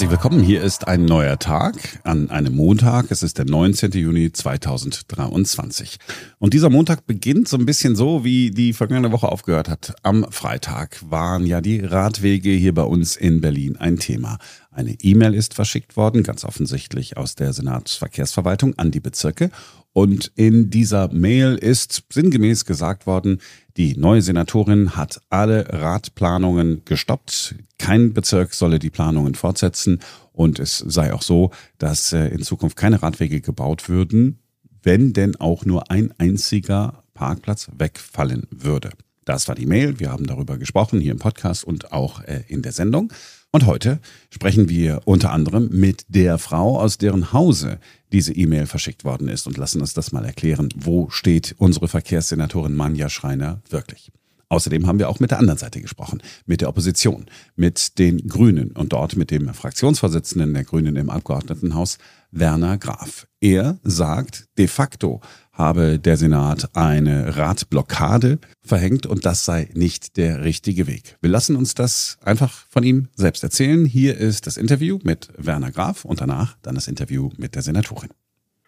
Herzlich willkommen. Hier ist ein neuer Tag an einem Montag. Es ist der 19. Juni 2023. Und dieser Montag beginnt so ein bisschen so, wie die vergangene Woche aufgehört hat. Am Freitag waren ja die Radwege hier bei uns in Berlin ein Thema. Eine E-Mail ist verschickt worden, ganz offensichtlich aus der Senatsverkehrsverwaltung an die Bezirke. Und in dieser Mail ist sinngemäß gesagt worden, die neue Senatorin hat alle Radplanungen gestoppt. Kein Bezirk solle die Planungen fortsetzen. Und es sei auch so, dass äh, in Zukunft keine Radwege gebaut würden, wenn denn auch nur ein einziger Parkplatz wegfallen würde. Das war die Mail. Wir haben darüber gesprochen hier im Podcast und auch äh, in der Sendung. Und heute sprechen wir unter anderem mit der Frau, aus deren Hause diese E-Mail verschickt worden ist und lassen uns das mal erklären, wo steht unsere Verkehrssenatorin Manja Schreiner wirklich. Außerdem haben wir auch mit der anderen Seite gesprochen, mit der Opposition, mit den Grünen und dort mit dem Fraktionsvorsitzenden der Grünen im Abgeordnetenhaus, Werner Graf. Er sagt, de facto habe der Senat eine Ratblockade verhängt und das sei nicht der richtige Weg. Wir lassen uns das einfach von ihm selbst erzählen. Hier ist das Interview mit Werner Graf und danach dann das Interview mit der Senatorin.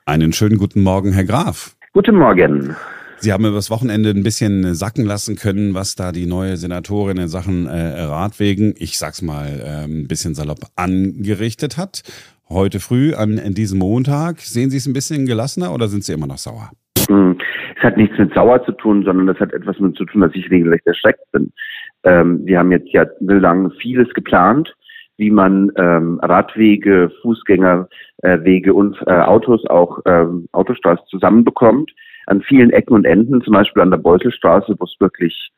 Einen schönen guten Morgen, Herr Graf. Guten Morgen. Sie haben übers Wochenende ein bisschen sacken lassen können, was da die neue Senatorin in Sachen äh, Radwegen, ich sag's mal äh, ein bisschen salopp, angerichtet hat. Heute früh an diesem Montag, sehen Sie es ein bisschen gelassener oder sind Sie immer noch sauer? Hm. Es hat nichts mit sauer zu tun, sondern es hat etwas mit zu tun, dass ich regelrecht erschreckt bin. Ähm, wir haben jetzt ja vieles geplant, wie man ähm, Radwege, Fußgängerwege äh, und äh, Autos, auch ähm, Autostraßen zusammenbekommt. An vielen Ecken und Enden, zum Beispiel an der Beutelstraße, wo es wirklich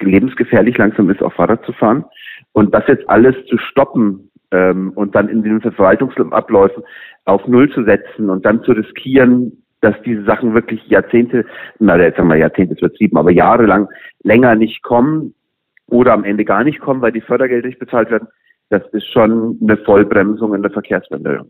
lebensgefährlich langsam ist, auf Fahrrad zu fahren. Und das jetzt alles zu stoppen ähm, und dann in den Verwaltungsabläufen auf Null zu setzen und dann zu riskieren, dass diese Sachen wirklich Jahrzehnte, na jetzt sagen wir Jahrzehnte ist übertrieben, aber jahrelang länger nicht kommen oder am Ende gar nicht kommen, weil die Fördergelder nicht bezahlt werden, das ist schon eine Vollbremsung in der Verkehrswende.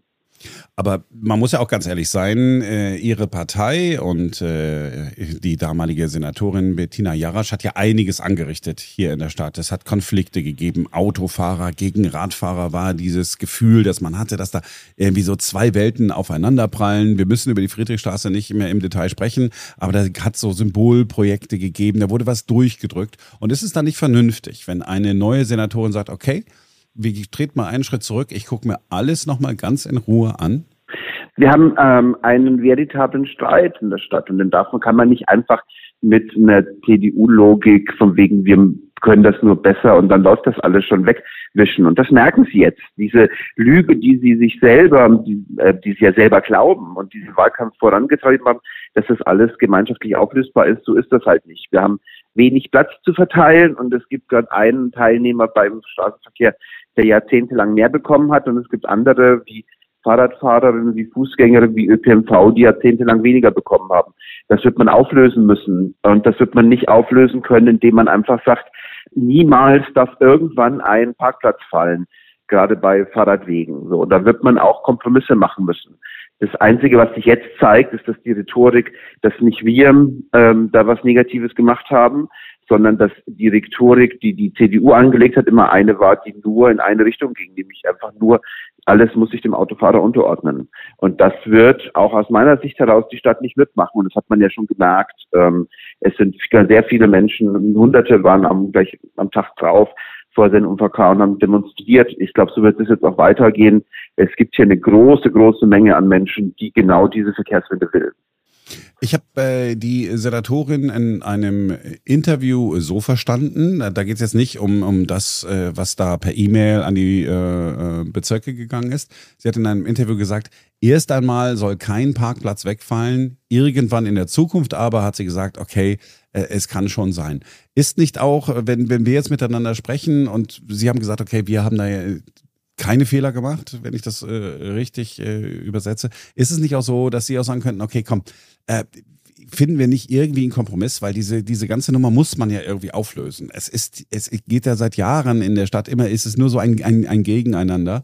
Aber man muss ja auch ganz ehrlich sein, äh, Ihre Partei und äh, die damalige Senatorin Bettina Jarasch hat ja einiges angerichtet hier in der Stadt. Es hat Konflikte gegeben, Autofahrer gegen Radfahrer war dieses Gefühl, dass man hatte, dass da irgendwie so zwei Welten aufeinanderprallen. Wir müssen über die Friedrichstraße nicht mehr im Detail sprechen, aber da hat so Symbolprojekte gegeben, da wurde was durchgedrückt. Und ist es dann nicht vernünftig, wenn eine neue Senatorin sagt, okay, wir treten mal einen Schritt zurück. Ich gucke mir alles nochmal ganz in Ruhe an. Wir haben ähm, einen veritablen Streit in der Stadt und den darf man, kann man nicht einfach mit einer CDU-Logik von wegen, wir können das nur besser und dann läuft das alles schon wegwischen. Und das merken sie jetzt. Diese Lüge, die sie sich selber, die, äh, die sie ja selber glauben und diesen Wahlkampf vorangetrieben haben, dass das alles gemeinschaftlich auflösbar ist, so ist das halt nicht. Wir haben wenig Platz zu verteilen und es gibt gerade einen Teilnehmer beim Straßenverkehr, der jahrzehntelang mehr bekommen hat und es gibt andere wie Fahrradfahrerinnen, wie Fußgängerinnen, wie ÖPNV, die jahrzehntelang weniger bekommen haben. Das wird man auflösen müssen und das wird man nicht auflösen können, indem man einfach sagt, niemals darf irgendwann ein Parkplatz fallen, gerade bei Fahrradwegen. So, da wird man auch Kompromisse machen müssen. Das Einzige, was sich jetzt zeigt, ist, dass die Rhetorik, dass nicht wir ähm, da was Negatives gemacht haben, sondern dass die Rhetorik, die die CDU angelegt hat, immer eine war, die nur in eine Richtung ging, nämlich einfach nur, alles muss sich dem Autofahrer unterordnen. Und das wird auch aus meiner Sicht heraus die Stadt nicht mitmachen. Und das hat man ja schon gemerkt. Ähm, es sind sehr viele Menschen, Hunderte waren am, gleich am Tag drauf vor den UVK und haben demonstriert. Ich glaube, so wird es jetzt auch weitergehen. Es gibt hier eine große, große Menge an Menschen, die genau diese Verkehrswende will. Ich habe äh, die Senatorin in einem Interview so verstanden, da geht es jetzt nicht um, um das, äh, was da per E-Mail an die äh, äh, Bezirke gegangen ist. Sie hat in einem Interview gesagt, erst einmal soll kein Parkplatz wegfallen, irgendwann in der Zukunft aber hat sie gesagt, okay, äh, es kann schon sein. Ist nicht auch, wenn, wenn wir jetzt miteinander sprechen und Sie haben gesagt, okay, wir haben da keine Fehler gemacht, wenn ich das äh, richtig äh, übersetze. Ist es nicht auch so, dass Sie auch sagen könnten, okay, komm, äh, finden wir nicht irgendwie einen Kompromiss, weil diese, diese ganze Nummer muss man ja irgendwie auflösen. Es ist, es geht ja seit Jahren in der Stadt immer, ist es nur so ein, ein, ein Gegeneinander.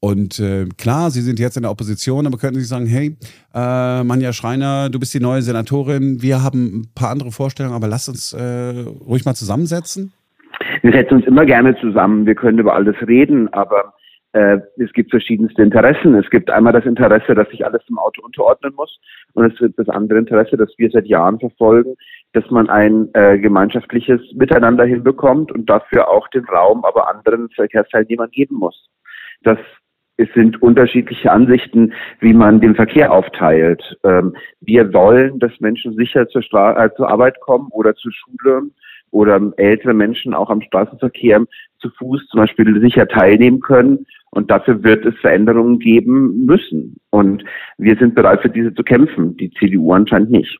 Und äh, klar, Sie sind jetzt in der Opposition, aber könnten Sie sagen, hey, äh, Manja Schreiner, du bist die neue Senatorin, wir haben ein paar andere Vorstellungen, aber lass uns äh, ruhig mal zusammensetzen? Wir setzen uns immer gerne zusammen, wir können über alles reden, aber äh, es gibt verschiedenste Interessen. Es gibt einmal das Interesse, dass sich alles im Auto unterordnen muss und es gibt das andere Interesse, das wir seit Jahren verfolgen, dass man ein äh, gemeinschaftliches Miteinander hinbekommt und dafür auch den Raum aber anderen Verkehrsteilnehmern geben muss. Das es sind unterschiedliche Ansichten, wie man den Verkehr aufteilt. Ähm, wir wollen, dass Menschen sicher zur, Stra äh, zur Arbeit kommen oder zur Schule oder ältere Menschen auch am Straßenverkehr zu Fuß zum Beispiel sicher teilnehmen können. Und dafür wird es Veränderungen geben müssen. Und wir sind bereit, für diese zu kämpfen. Die CDU anscheinend nicht.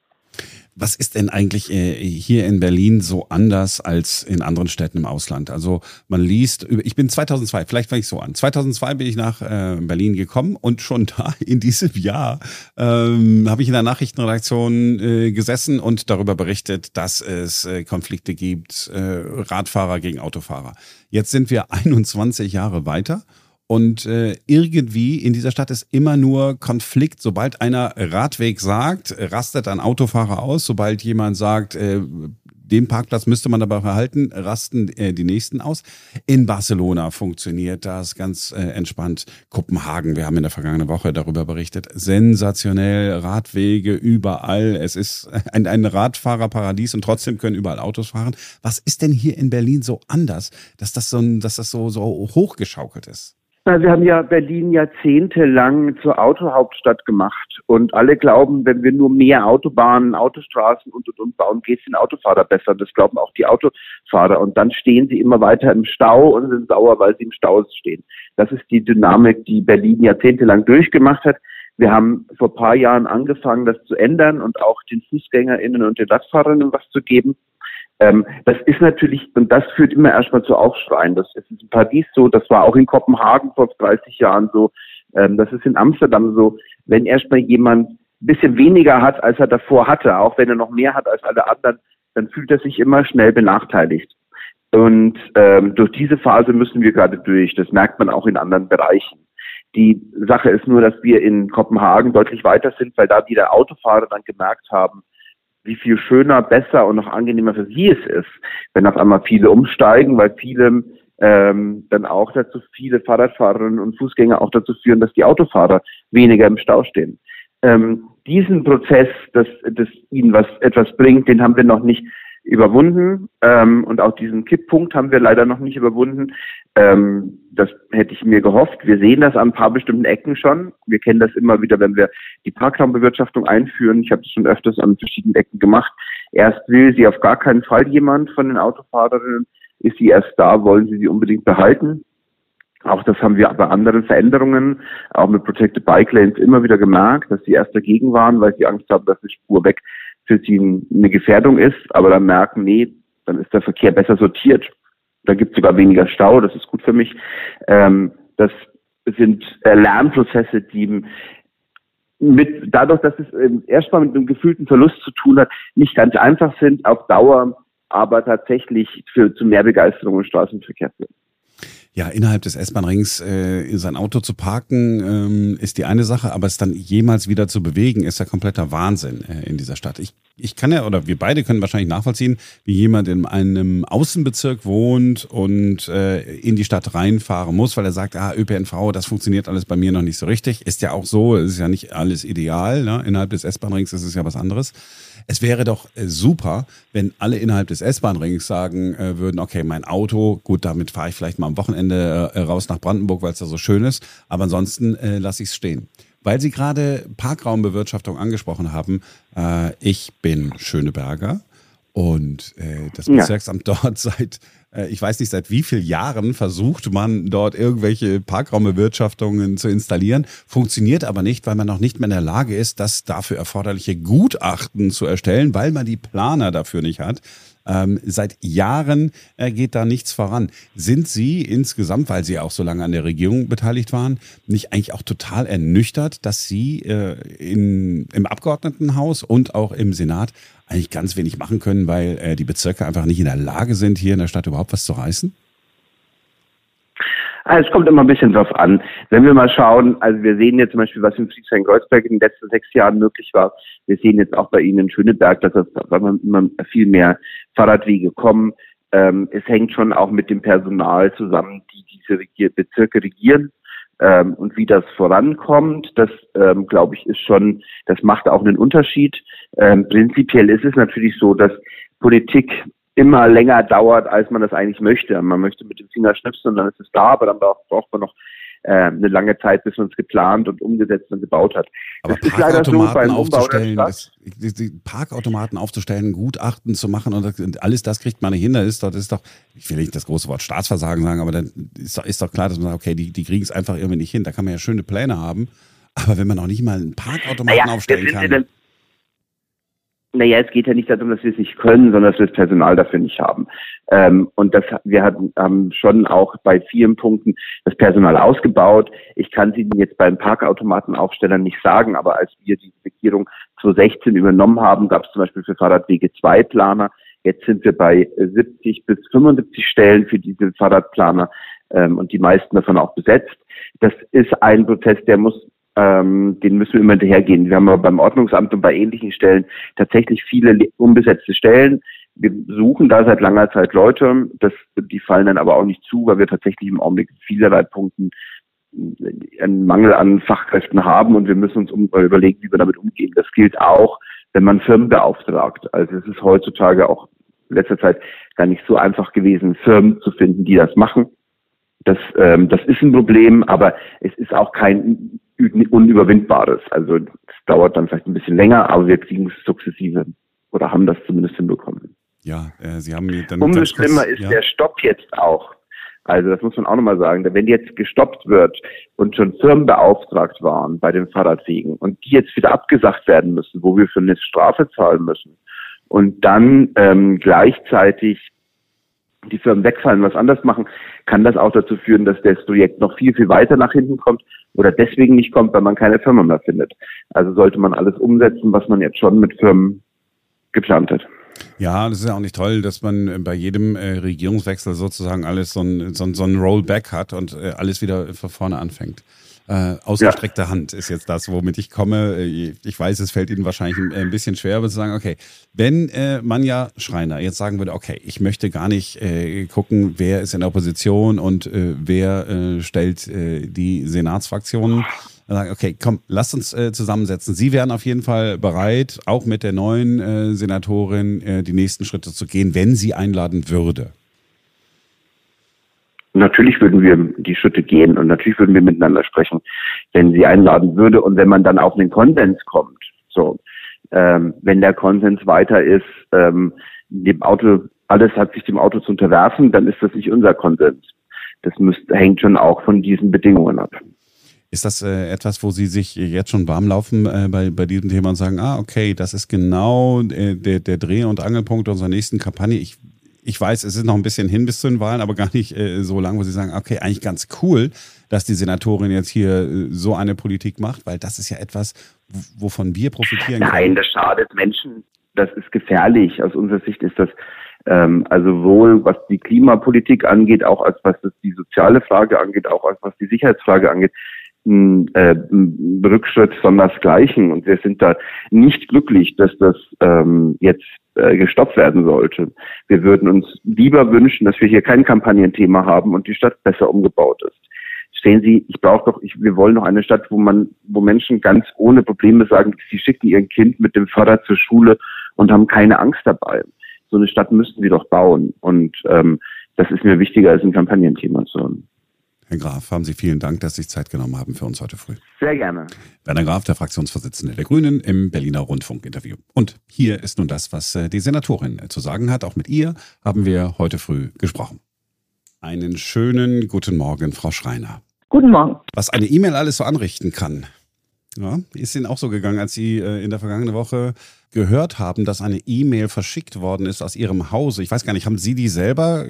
Was ist denn eigentlich äh, hier in Berlin so anders als in anderen Städten im Ausland? Also man liest, ich bin 2002, vielleicht fange ich so an. 2002 bin ich nach äh, Berlin gekommen und schon da in diesem Jahr ähm, habe ich in der Nachrichtenredaktion äh, gesessen und darüber berichtet, dass es äh, Konflikte gibt, äh, Radfahrer gegen Autofahrer. Jetzt sind wir 21 Jahre weiter und äh, irgendwie in dieser Stadt ist immer nur Konflikt. Sobald einer Radweg sagt, rastet ein Autofahrer aus. Sobald jemand sagt, äh, den Parkplatz müsste man aber verhalten, rasten äh, die nächsten aus. In Barcelona funktioniert das ganz äh, entspannt. Kopenhagen, wir haben in der vergangenen Woche darüber berichtet. Sensationell, Radwege überall. Es ist ein, ein Radfahrerparadies und trotzdem können überall Autos fahren. Was ist denn hier in Berlin so anders, dass das so, dass das so, so hochgeschaukelt ist? Na, wir haben ja Berlin jahrzehntelang zur Autohauptstadt gemacht und alle glauben, wenn wir nur mehr Autobahnen, Autostraßen und und und bauen, geht es den Autofahrer besser. Das glauben auch die Autofahrer und dann stehen sie immer weiter im Stau und sind sauer, weil sie im Stau stehen. Das ist die Dynamik, die Berlin jahrzehntelang durchgemacht hat. Wir haben vor ein paar Jahren angefangen, das zu ändern und auch den FußgängerInnen und den Radfahrerinnen was zu geben. Ähm, das ist natürlich, und das führt immer erstmal zu Aufschreien. Das ist in Paris so, das war auch in Kopenhagen vor 30 Jahren so, ähm, das ist in Amsterdam so. Wenn erstmal jemand ein bisschen weniger hat, als er davor hatte, auch wenn er noch mehr hat als alle anderen, dann fühlt er sich immer schnell benachteiligt. Und ähm, durch diese Phase müssen wir gerade durch. Das merkt man auch in anderen Bereichen. Die Sache ist nur, dass wir in Kopenhagen deutlich weiter sind, weil da wieder Autofahrer dann gemerkt haben, wie viel schöner, besser und noch angenehmer für sie es ist, wenn auf einmal viele umsteigen, weil viele ähm, dann auch dazu viele Fahrradfahrerinnen und Fußgänger auch dazu führen, dass die Autofahrer weniger im Stau stehen. Ähm, diesen Prozess, dass, dass ihnen was etwas bringt, den haben wir noch nicht überwunden ähm, und auch diesen Kipppunkt haben wir leider noch nicht überwunden. Ähm, das hätte ich mir gehofft. Wir sehen das an ein paar bestimmten Ecken schon. Wir kennen das immer wieder, wenn wir die Parkraumbewirtschaftung einführen. Ich habe das schon öfters an verschiedenen Ecken gemacht. Erst will sie auf gar keinen Fall jemand von den Autofahrerinnen. Ist sie erst da, wollen sie sie unbedingt behalten. Auch das haben wir bei anderen Veränderungen, auch mit Protected Bike Lanes immer wieder gemerkt, dass sie erst dagegen waren, weil sie Angst haben, dass die Spur weg für sie eine Gefährdung ist, aber dann merken, nee, dann ist der Verkehr besser sortiert. Da gibt es sogar weniger Stau, das ist gut für mich. Ähm, das sind äh, Lernprozesse, die mit, dadurch, dass es ähm, erstmal mit einem gefühlten Verlust zu tun hat, nicht ganz einfach sind auf Dauer, aber tatsächlich für, zu mehr Begeisterung im Straßenverkehr führen. Ja, innerhalb des S-Bahn-Rings äh, sein Auto zu parken ähm, ist die eine Sache, aber es dann jemals wieder zu bewegen, ist ja kompletter Wahnsinn äh, in dieser Stadt. Ich, ich kann ja, oder wir beide können wahrscheinlich nachvollziehen, wie jemand in einem Außenbezirk wohnt und äh, in die Stadt reinfahren muss, weil er sagt, ah, ÖPNV, das funktioniert alles bei mir noch nicht so richtig. Ist ja auch so, ist ja nicht alles ideal. Ne? Innerhalb des S-Bahn-Rings ist es ja was anderes. Es wäre doch äh, super, wenn alle innerhalb des S-Bahn-Rings sagen äh, würden, okay, mein Auto, gut, damit fahre ich vielleicht mal am Wochenende äh, raus nach Brandenburg, weil es da so schön ist, aber ansonsten äh, lasse ich es stehen. Weil Sie gerade Parkraumbewirtschaftung angesprochen haben, äh, ich bin Schöneberger und äh, das Bezirksamt ja. dort seit ich weiß nicht, seit wie vielen Jahren versucht man dort irgendwelche Parkraumbewirtschaftungen zu installieren, funktioniert aber nicht, weil man noch nicht mehr in der Lage ist, das dafür erforderliche Gutachten zu erstellen, weil man die Planer dafür nicht hat. Ähm, seit Jahren äh, geht da nichts voran. Sind Sie insgesamt, weil Sie auch so lange an der Regierung beteiligt waren, nicht eigentlich auch total ernüchtert, dass Sie äh, in, im Abgeordnetenhaus und auch im Senat eigentlich ganz wenig machen können, weil äh, die Bezirke einfach nicht in der Lage sind, hier in der Stadt überhaupt was zu reißen? Also es kommt immer ein bisschen drauf an. Wenn wir mal schauen, also wir sehen jetzt zum Beispiel, was in Friedrichshain-Kreuzberg in den letzten sechs Jahren möglich war. Wir sehen jetzt auch bei Ihnen in Schöneberg, dass es immer viel mehr Fahrradwege kommen. Ähm, es hängt schon auch mit dem Personal zusammen, die diese Regier Bezirke regieren. ähm, und wie das vorankommt, das ähm, glaube ich ist schon, das macht auch einen Unterschied. Ähm, prinzipiell ist es natürlich so, dass Politik immer länger dauert, als man das eigentlich möchte. Man möchte mit dem Finger schnipsen und dann ist es da, aber dann braucht man noch äh, eine lange Zeit, bis man es geplant und umgesetzt und gebaut hat. Aber das Parkautomaten so aufzustellen, das, Parkautomaten aufzustellen, Gutachten zu machen und alles das kriegt man nicht hin. Das ist doch, das ist doch, ich will nicht das große Wort Staatsversagen sagen, aber dann ist doch, ist doch klar, dass man sagt, okay, die, die kriegen es einfach irgendwie nicht hin. Da kann man ja schöne Pläne haben. Aber wenn man noch nicht mal einen Parkautomaten naja, aufstellen kann. Naja, es geht ja nicht darum, dass wir es nicht können, sondern dass wir das Personal dafür nicht haben. Ähm, und das, wir hatten, haben schon auch bei vielen Punkten das Personal ausgebaut. Ich kann es Ihnen jetzt beim Parkautomatenaufstellern nicht sagen, aber als wir die Regierung 2016 übernommen haben, gab es zum Beispiel für Fahrradwege zwei Planer. Jetzt sind wir bei 70 bis 75 Stellen für diese Fahrradplaner ähm, und die meisten davon auch besetzt. Das ist ein Prozess, der muss ähm, den müssen wir immer hinterhergehen. Wir haben aber beim Ordnungsamt und bei ähnlichen Stellen tatsächlich viele unbesetzte Stellen. Wir suchen da seit langer Zeit Leute. Das, die fallen dann aber auch nicht zu, weil wir tatsächlich im Augenblick vielerlei Punkten einen Mangel an Fachkräften haben und wir müssen uns um, überlegen, wie wir damit umgehen. Das gilt auch, wenn man Firmen beauftragt. Also es ist heutzutage auch in letzter Zeit gar nicht so einfach gewesen, Firmen zu finden, die das machen. Das, ähm, das ist ein Problem, aber es ist auch kein unüberwindbares. Also es dauert dann vielleicht ein bisschen länger, aber wir kriegen es sukzessive oder haben das zumindest hinbekommen. Ja, äh, Sie haben dann. Umso schlimmer ist ja. der Stopp jetzt auch. Also das muss man auch nochmal sagen. Wenn jetzt gestoppt wird und schon Firmen beauftragt waren bei den Fahrradwegen und die jetzt wieder abgesagt werden müssen, wo wir für eine Strafe zahlen müssen und dann ähm, gleichzeitig die Firmen wegfallen, was anders machen, kann das auch dazu führen, dass das Projekt noch viel, viel weiter nach hinten kommt oder deswegen nicht kommt, weil man keine Firma mehr findet. Also sollte man alles umsetzen, was man jetzt schon mit Firmen geplant hat. Ja, das ist ja auch nicht toll, dass man bei jedem äh, Regierungswechsel sozusagen alles so ein, so so ein Rollback hat und äh, alles wieder von vorne anfängt. Äh, ausgestreckte ja. Hand ist jetzt das, womit ich komme. Äh, ich weiß, es fällt Ihnen wahrscheinlich ein, bisschen schwer, aber zu sagen, okay, wenn äh, Manja Schreiner jetzt sagen würde, okay, ich möchte gar nicht äh, gucken, wer ist in der Opposition und äh, wer äh, stellt äh, die Senatsfraktionen. Sagen, okay, komm, lasst uns äh, zusammensetzen. Sie wären auf jeden Fall bereit, auch mit der neuen äh, Senatorin äh, die nächsten Schritte zu gehen, wenn sie einladen würde. Natürlich würden wir die Schritte gehen und natürlich würden wir miteinander sprechen, wenn sie einladen würde und wenn man dann auf den Konsens kommt. So, ähm, wenn der Konsens weiter ist, ähm, dem Auto, alles hat sich dem Auto zu unterwerfen, dann ist das nicht unser Konsens. Das müsst, hängt schon auch von diesen Bedingungen ab. Ist das äh, etwas, wo Sie sich jetzt schon warm laufen äh, bei, bei diesem Thema und sagen, ah, okay, das ist genau äh, der, der Dreh- und Angelpunkt unserer nächsten Kampagne. Ich ich weiß, es ist noch ein bisschen hin bis zu den Wahlen, aber gar nicht äh, so lang, wo Sie sagen, okay, eigentlich ganz cool, dass die Senatorin jetzt hier äh, so eine Politik macht, weil das ist ja etwas, wovon wir profitieren Nein, können. Nein, das schadet Menschen. Das ist gefährlich. Aus unserer Sicht ist das ähm, also wohl, was die Klimapolitik angeht, auch als was das die soziale Frage angeht, auch als was die Sicherheitsfrage angeht, ein, äh, Rückschritt sondersgleichen. Und wir sind da nicht glücklich, dass das ähm, jetzt äh, gestoppt werden sollte. Wir würden uns lieber wünschen, dass wir hier kein Kampagnenthema haben und die Stadt besser umgebaut ist. Stehen Sie, ich brauche doch, ich, wir wollen noch eine Stadt, wo man, wo Menschen ganz ohne Probleme sagen, sie schicken ihr Kind mit dem Fahrrad zur Schule und haben keine Angst dabei. So eine Stadt müssten wir doch bauen. Und ähm, das ist mir wichtiger als ein Kampagnenthema zu haben. Herr Graf, haben Sie vielen Dank, dass Sie sich Zeit genommen haben für uns heute früh. Sehr gerne. Werner Graf, der Fraktionsvorsitzende der Grünen im Berliner Rundfunkinterview. Und hier ist nun das, was äh, die Senatorin zu sagen hat. Auch mit ihr haben wir heute früh gesprochen. Einen schönen guten Morgen, Frau Schreiner. Guten Morgen. Was eine E-Mail alles so anrichten kann. Ja, ist Ihnen auch so gegangen, als Sie äh, in der vergangenen Woche gehört haben, dass eine E-Mail verschickt worden ist aus Ihrem Hause. Ich weiß gar nicht, haben Sie die selber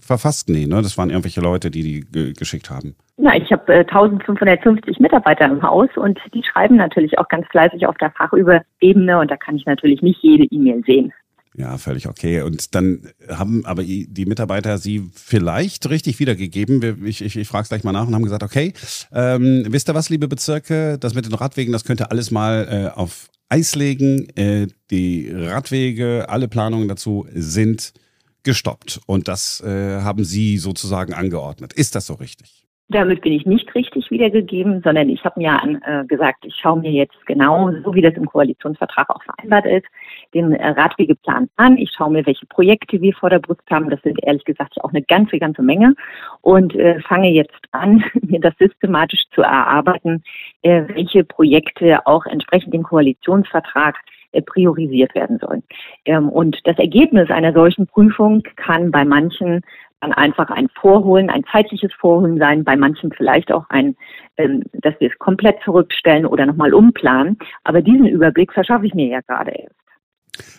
verfasst? Nee, ne? Das waren irgendwelche Leute, die die ge geschickt haben. Na, ich habe äh, 1550 Mitarbeiter im Haus und die schreiben natürlich auch ganz fleißig auf der Fachüberebene und da kann ich natürlich nicht jede E-Mail sehen. Ja, völlig okay. Und dann haben aber die Mitarbeiter sie vielleicht richtig wiedergegeben. Ich, ich, ich frage es gleich mal nach und haben gesagt, okay, ähm, wisst ihr was, liebe Bezirke, das mit den Radwegen, das könnte alles mal äh, auf Eis legen. Äh, die Radwege, alle Planungen dazu sind gestoppt. Und das äh, haben Sie sozusagen angeordnet. Ist das so richtig? Damit bin ich nicht richtig wiedergegeben, sondern ich habe mir äh, gesagt, ich schaue mir jetzt genau, so wie das im Koalitionsvertrag auch vereinbart ist, den äh, Radwegeplan an. Ich schaue mir, welche Projekte wir vor der Brust haben. Das sind ehrlich gesagt auch eine ganze, ganze Menge. Und äh, fange jetzt an, mir das systematisch zu erarbeiten, äh, welche Projekte auch entsprechend dem Koalitionsvertrag priorisiert werden sollen. Ähm, und das Ergebnis einer solchen Prüfung kann bei manchen dann einfach ein Vorholen, ein zeitliches Vorholen sein, bei manchen vielleicht auch ein, ähm, dass wir es komplett zurückstellen oder nochmal umplanen. Aber diesen Überblick verschaffe ich mir ja gerade erst.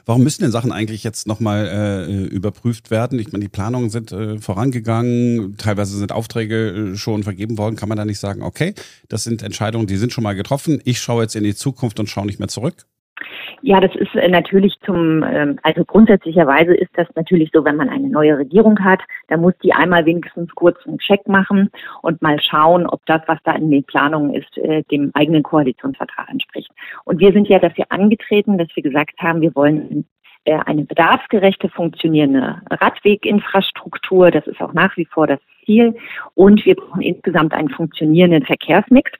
Warum müssen denn Sachen eigentlich jetzt nochmal äh, überprüft werden? Ich meine, die Planungen sind äh, vorangegangen, teilweise sind Aufträge äh, schon vergeben worden. Kann man da nicht sagen, okay, das sind Entscheidungen, die sind schon mal getroffen. Ich schaue jetzt in die Zukunft und schaue nicht mehr zurück? Ja, das ist äh, natürlich zum, ähm, also grundsätzlicherweise ist das natürlich so, wenn man eine neue Regierung hat, da muss die einmal wenigstens kurz einen Check machen und mal schauen, ob das, was da in den Planungen ist, äh, dem eigenen Koalitionsvertrag entspricht. Und wir sind ja dafür angetreten, dass wir gesagt haben, wir wollen äh, eine bedarfsgerechte, funktionierende Radweginfrastruktur. Das ist auch nach wie vor das Ziel. Und wir brauchen insgesamt einen funktionierenden Verkehrsmix.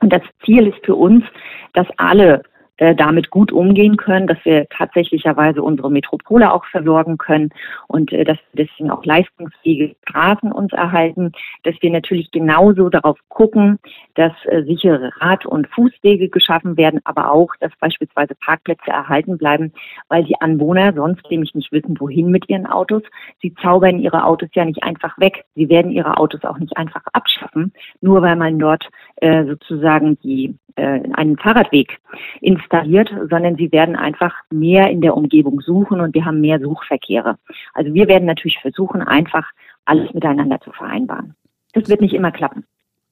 Und das Ziel ist für uns, dass alle äh, damit gut umgehen können, dass wir tatsächlicherweise unsere Metropole auch versorgen können und äh, dass wir deswegen auch leistungsfähige Straßen uns erhalten, dass wir natürlich genauso darauf gucken, dass äh, sichere Rad- und Fußwege geschaffen werden, aber auch, dass beispielsweise Parkplätze erhalten bleiben, weil die Anwohner sonst nämlich nicht wissen, wohin mit ihren Autos. Sie zaubern ihre Autos ja nicht einfach weg. Sie werden ihre Autos auch nicht einfach abschaffen, nur weil man dort äh, sozusagen die einen Fahrradweg installiert, sondern sie werden einfach mehr in der Umgebung suchen und wir haben mehr Suchverkehre. Also wir werden natürlich versuchen, einfach alles miteinander zu vereinbaren. Das wird nicht immer klappen.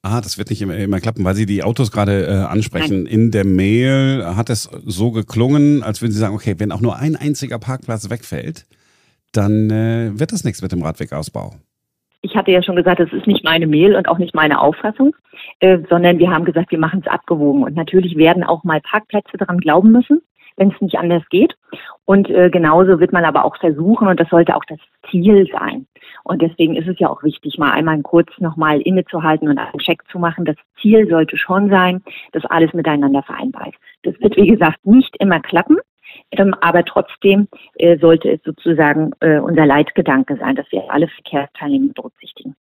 Ah, das wird nicht immer, immer klappen, weil Sie die Autos gerade äh, ansprechen. Nein. In der Mail hat es so geklungen, als würden Sie sagen, okay, wenn auch nur ein einziger Parkplatz wegfällt, dann äh, wird das nichts mit dem Radwegausbau. Ich hatte ja schon gesagt, das ist nicht meine Mail und auch nicht meine Auffassung, äh, sondern wir haben gesagt, wir machen es abgewogen. Und natürlich werden auch mal Parkplätze daran glauben müssen, wenn es nicht anders geht. Und äh, genauso wird man aber auch versuchen, und das sollte auch das Ziel sein. Und deswegen ist es ja auch wichtig, mal einmal kurz nochmal innezuhalten und einen Check zu machen. Das Ziel sollte schon sein, dass alles miteinander vereinbar ist. Das wird, wie gesagt, nicht immer klappen. Ähm, aber trotzdem äh, sollte es sozusagen äh, unser Leitgedanke sein, dass wir alle Verkehrsteilnehmer berücksichtigen.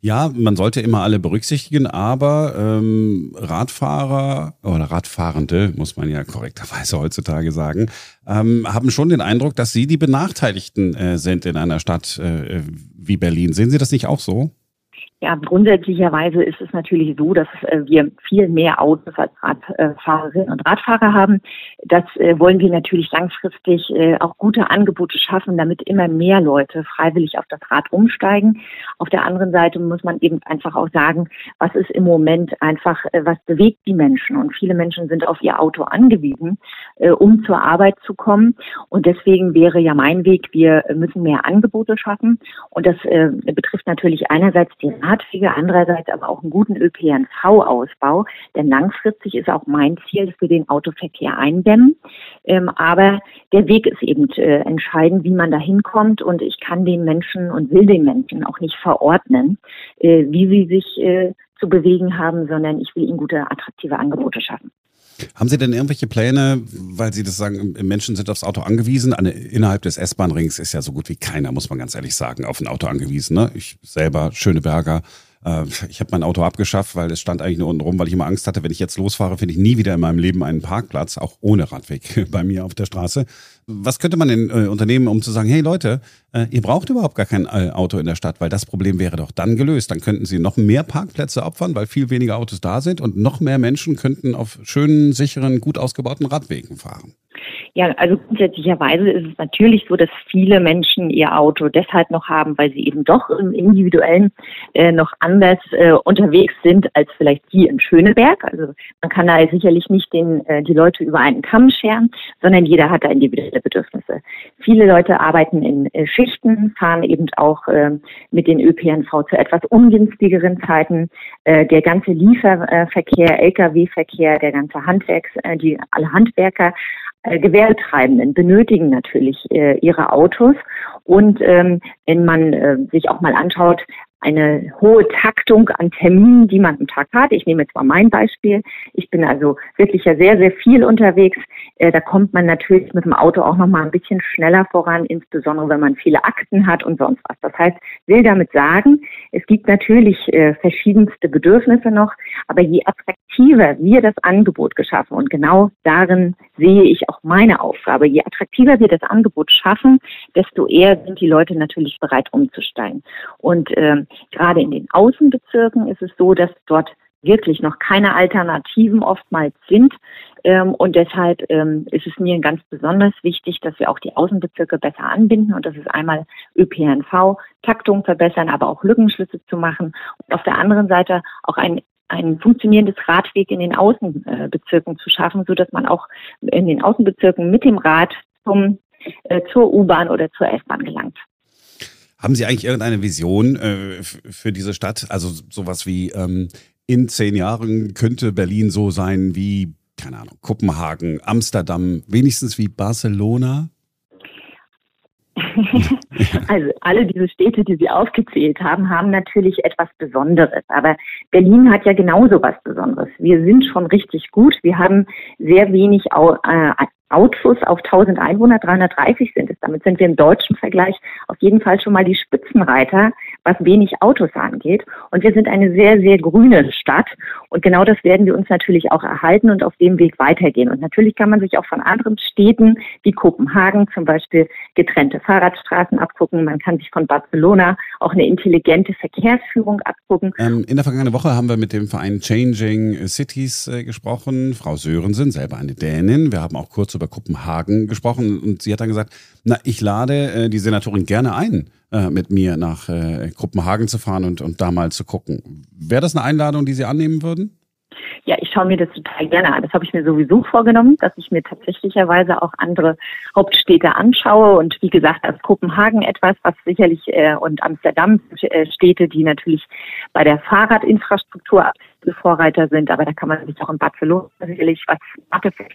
Ja, man sollte immer alle berücksichtigen, aber ähm, Radfahrer oder Radfahrende, muss man ja korrekterweise heutzutage sagen, ähm, haben schon den Eindruck, dass sie die Benachteiligten äh, sind in einer Stadt äh, wie Berlin. Sehen Sie das nicht auch so? Ja, grundsätzlicherweise ist es natürlich so, dass äh, wir viel mehr Autos als Radfahrerinnen und Radfahrer haben. Das äh, wollen wir natürlich langfristig äh, auch gute Angebote schaffen, damit immer mehr Leute freiwillig auf das Rad umsteigen. Auf der anderen Seite muss man eben einfach auch sagen, was ist im Moment einfach, was bewegt die Menschen? Und viele Menschen sind auf ihr Auto angewiesen, um zur Arbeit zu kommen. Und deswegen wäre ja mein Weg, wir müssen mehr Angebote schaffen. Und das betrifft natürlich einerseits die Radwege, andererseits aber auch einen guten ÖPNV-Ausbau. Denn langfristig ist auch mein Ziel, dass wir den Autoverkehr eindämmen. Ähm, aber der Weg ist eben äh, entscheidend, wie man da hinkommt. Und ich kann den Menschen und will den Menschen auch nicht verordnen, äh, wie sie sich äh, zu bewegen haben, sondern ich will ihnen gute, attraktive Angebote schaffen. Haben Sie denn irgendwelche Pläne, weil Sie das sagen, Menschen sind aufs Auto angewiesen? Eine, innerhalb des S-Bahn-Rings ist ja so gut wie keiner, muss man ganz ehrlich sagen, auf ein Auto angewiesen. Ne? Ich selber, Schöneberger, äh, ich habe mein Auto abgeschafft, weil es stand eigentlich nur unten rum, weil ich immer Angst hatte, wenn ich jetzt losfahre, finde ich nie wieder in meinem Leben einen Parkplatz, auch ohne Radweg bei mir auf der Straße. Was könnte man denn äh, unternehmen, um zu sagen, hey Leute, äh, ihr braucht überhaupt gar kein äh, Auto in der Stadt, weil das Problem wäre doch dann gelöst. Dann könnten sie noch mehr Parkplätze opfern, weil viel weniger Autos da sind und noch mehr Menschen könnten auf schönen, sicheren, gut ausgebauten Radwegen fahren. Ja, also grundsätzlicherweise ist es natürlich so, dass viele Menschen ihr Auto deshalb noch haben, weil sie eben doch im Individuellen äh, noch anders äh, unterwegs sind als vielleicht die in Schöneberg. Also man kann da sicherlich nicht den, äh, die Leute über einen Kamm scheren, sondern jeder hat da individuelle Bedürfnisse. Viele Leute arbeiten in äh, Schichten, fahren eben auch äh, mit den ÖPNV zu etwas ungünstigeren Zeiten. Äh, der ganze Lieferverkehr, Lkw-Verkehr, der ganze Handwerks, äh, die alle Handwerker Gewerbetreibenden benötigen natürlich ihre Autos. Und ähm, wenn man sich auch mal anschaut, eine hohe Taktung an Terminen, die man am Tag hat. Ich nehme jetzt mal mein Beispiel. Ich bin also wirklich ja sehr, sehr viel unterwegs. Äh, da kommt man natürlich mit dem Auto auch noch mal ein bisschen schneller voran, insbesondere wenn man viele Akten hat und sonst was. Das heißt, will damit sagen, es gibt natürlich äh, verschiedenste Bedürfnisse noch, aber je attraktiver wir das Angebot geschaffen und genau darin sehe ich auch meine Aufgabe, je attraktiver wir das Angebot schaffen, desto eher sind die Leute natürlich bereit umzusteigen. Und gerade in den Außenbezirken ist es so, dass dort wirklich noch keine Alternativen oftmals sind. Ähm, und deshalb ähm, ist es mir ganz besonders wichtig, dass wir auch die Außenbezirke besser anbinden. Und das ist einmal ÖPNV, Taktung verbessern, aber auch Lückenschlüsse zu machen. Und auf der anderen Seite auch ein ein funktionierendes Radweg in den Außenbezirken zu schaffen, so dass man auch in den Außenbezirken mit dem Rad zum, äh, zur U-Bahn oder zur S-Bahn gelangt. Haben Sie eigentlich irgendeine Vision äh, für diese Stadt? Also sowas wie ähm, in zehn Jahren könnte Berlin so sein wie, keine Ahnung, Kopenhagen, Amsterdam, wenigstens wie Barcelona? also alle diese Städte, die Sie aufgezählt haben, haben natürlich etwas Besonderes. Aber Berlin hat ja genauso was Besonderes. Wir sind schon richtig gut. Wir haben sehr wenig äh, Autos auf 1000 Einwohner, 330 sind es. Damit sind wir im deutschen Vergleich auf jeden Fall schon mal die Spitzenreiter, was wenig Autos angeht. Und wir sind eine sehr, sehr grüne Stadt. Und genau das werden wir uns natürlich auch erhalten und auf dem Weg weitergehen. Und natürlich kann man sich auch von anderen Städten wie Kopenhagen zum Beispiel getrennte Fahrradstraßen abgucken. Man kann sich von Barcelona auch eine intelligente Verkehrsführung abgucken. Ähm, in der vergangenen Woche haben wir mit dem Verein Changing Cities äh, gesprochen. Frau Sörensen, selber eine Dänin. Wir haben auch kurz über Kopenhagen gesprochen und sie hat dann gesagt, na, ich lade äh, die Senatorin gerne ein, äh, mit mir nach äh, Kopenhagen zu fahren und, und da mal zu gucken. Wäre das eine Einladung, die Sie annehmen würden? Ja, ich schaue mir das total gerne an. Das habe ich mir sowieso vorgenommen, dass ich mir tatsächlicherweise auch andere Hauptstädte anschaue. Und wie gesagt, als Kopenhagen etwas, was sicherlich äh, und Amsterdam äh, Städte, die natürlich bei der Fahrradinfrastruktur Vorreiter sind. Aber da kann man sich auch in Barcelona sicherlich, was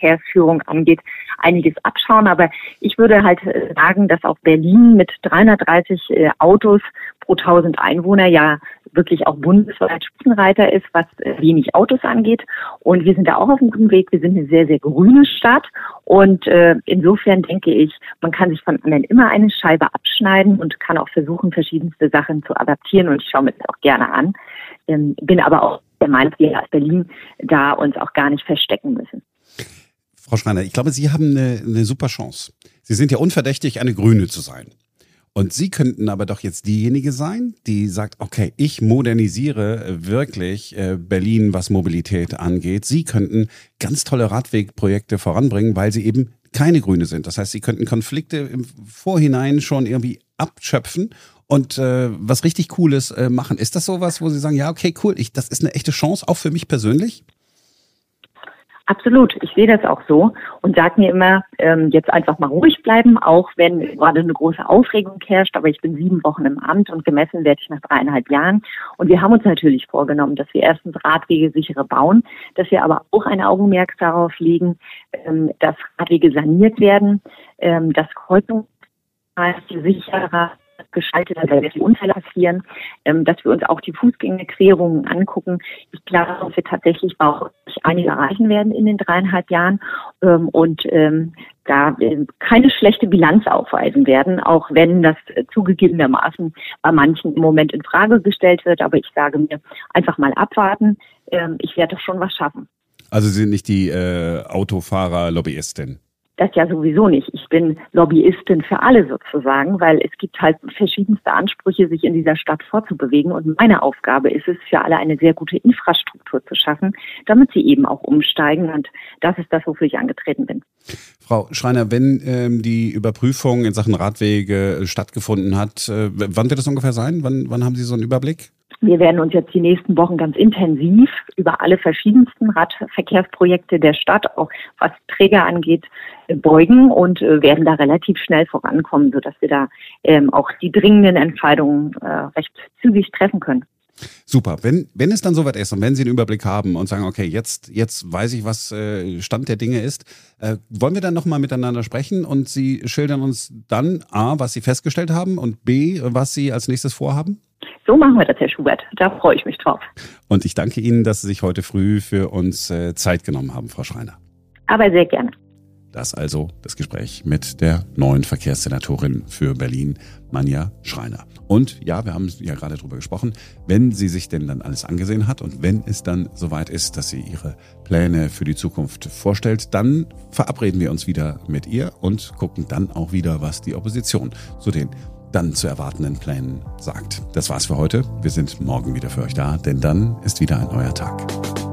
Verkehrsführung angeht, einiges abschauen. Aber ich würde halt äh, sagen, dass auch Berlin mit 330 äh, Autos pro 1000 Einwohner ja wirklich auch bundesweit Spitzenreiter ist, was äh, wenig Autos angeht. Und wir sind da auch auf einem guten Weg. Wir sind eine sehr, sehr grüne Stadt. Und äh, insofern denke ich, man kann sich von anderen immer eine Scheibe abschneiden und kann auch versuchen, verschiedenste Sachen zu adaptieren. Und ich schaue mir das auch gerne an. Ähm, bin aber auch der Meinung, wir als Berlin da uns auch gar nicht verstecken müssen. Frau Schreiner, ich glaube, Sie haben eine, eine super Chance. Sie sind ja unverdächtig, eine Grüne zu sein. Und Sie könnten aber doch jetzt diejenige sein, die sagt, okay, ich modernisiere wirklich äh, Berlin, was Mobilität angeht. Sie könnten ganz tolle Radwegprojekte voranbringen, weil Sie eben keine Grüne sind. Das heißt, Sie könnten Konflikte im Vorhinein schon irgendwie abschöpfen und äh, was richtig Cooles äh, machen. Ist das sowas, wo Sie sagen, ja, okay, cool, ich, das ist eine echte Chance, auch für mich persönlich? Absolut, ich sehe das auch so und sage mir immer, ähm, jetzt einfach mal ruhig bleiben, auch wenn gerade eine große Aufregung herrscht. Aber ich bin sieben Wochen im Amt und gemessen werde ich nach dreieinhalb Jahren. Und wir haben uns natürlich vorgenommen, dass wir erstens Radwege sichere bauen, dass wir aber auch ein Augenmerk darauf legen, ähm, dass Radwege saniert werden, ähm, dass Kreuzungen sicherer geschaltet, da werden die Unfälle passieren, ähm, dass wir uns auch die Fußgängerquerungen angucken. Ich glaube, dass wir tatsächlich auch einige erreichen werden in den dreieinhalb Jahren ähm, und ähm, da äh, keine schlechte Bilanz aufweisen werden, auch wenn das äh, zugegebenermaßen bei manchen im Moment in Frage gestellt wird. Aber ich sage mir, einfach mal abwarten. Ähm, ich werde schon was schaffen. Also Sie sind nicht die äh, Autofahrer-Lobbyistin? Das ja sowieso nicht. Ich bin Lobbyistin für alle sozusagen, weil es gibt halt verschiedenste Ansprüche, sich in dieser Stadt vorzubewegen. Und meine Aufgabe ist es, für alle eine sehr gute Infrastruktur zu schaffen, damit sie eben auch umsteigen. Und das ist das, wofür ich angetreten bin. Frau Schreiner, wenn ähm, die Überprüfung in Sachen Radwege stattgefunden hat, äh, wann wird das ungefähr sein? Wann, wann haben Sie so einen Überblick? Wir werden uns jetzt die nächsten Wochen ganz intensiv über alle verschiedensten Radverkehrsprojekte der Stadt, auch was Träger angeht, äh, beugen und äh, werden da relativ schnell vorankommen, sodass wir da ähm, auch die dringenden Entscheidungen äh, recht zügig treffen können. Super. Wenn, wenn es dann soweit ist und wenn Sie einen Überblick haben und sagen, okay, jetzt, jetzt weiß ich, was äh, Stand der Dinge ist, äh, wollen wir dann nochmal miteinander sprechen und Sie schildern uns dann A, was Sie festgestellt haben und B, was Sie als nächstes vorhaben? So machen wir das, Herr Schubert. Da freue ich mich drauf. Und ich danke Ihnen, dass Sie sich heute früh für uns äh, Zeit genommen haben, Frau Schreiner. Aber sehr gerne. Das also das Gespräch mit der neuen Verkehrssenatorin für Berlin, Manja Schreiner. Und ja, wir haben ja gerade drüber gesprochen, wenn sie sich denn dann alles angesehen hat und wenn es dann soweit ist, dass sie ihre Pläne für die Zukunft vorstellt, dann verabreden wir uns wieder mit ihr und gucken dann auch wieder, was die Opposition zu den dann zu erwartenden Plänen sagt. Das war's für heute. Wir sind morgen wieder für euch da, denn dann ist wieder ein neuer Tag.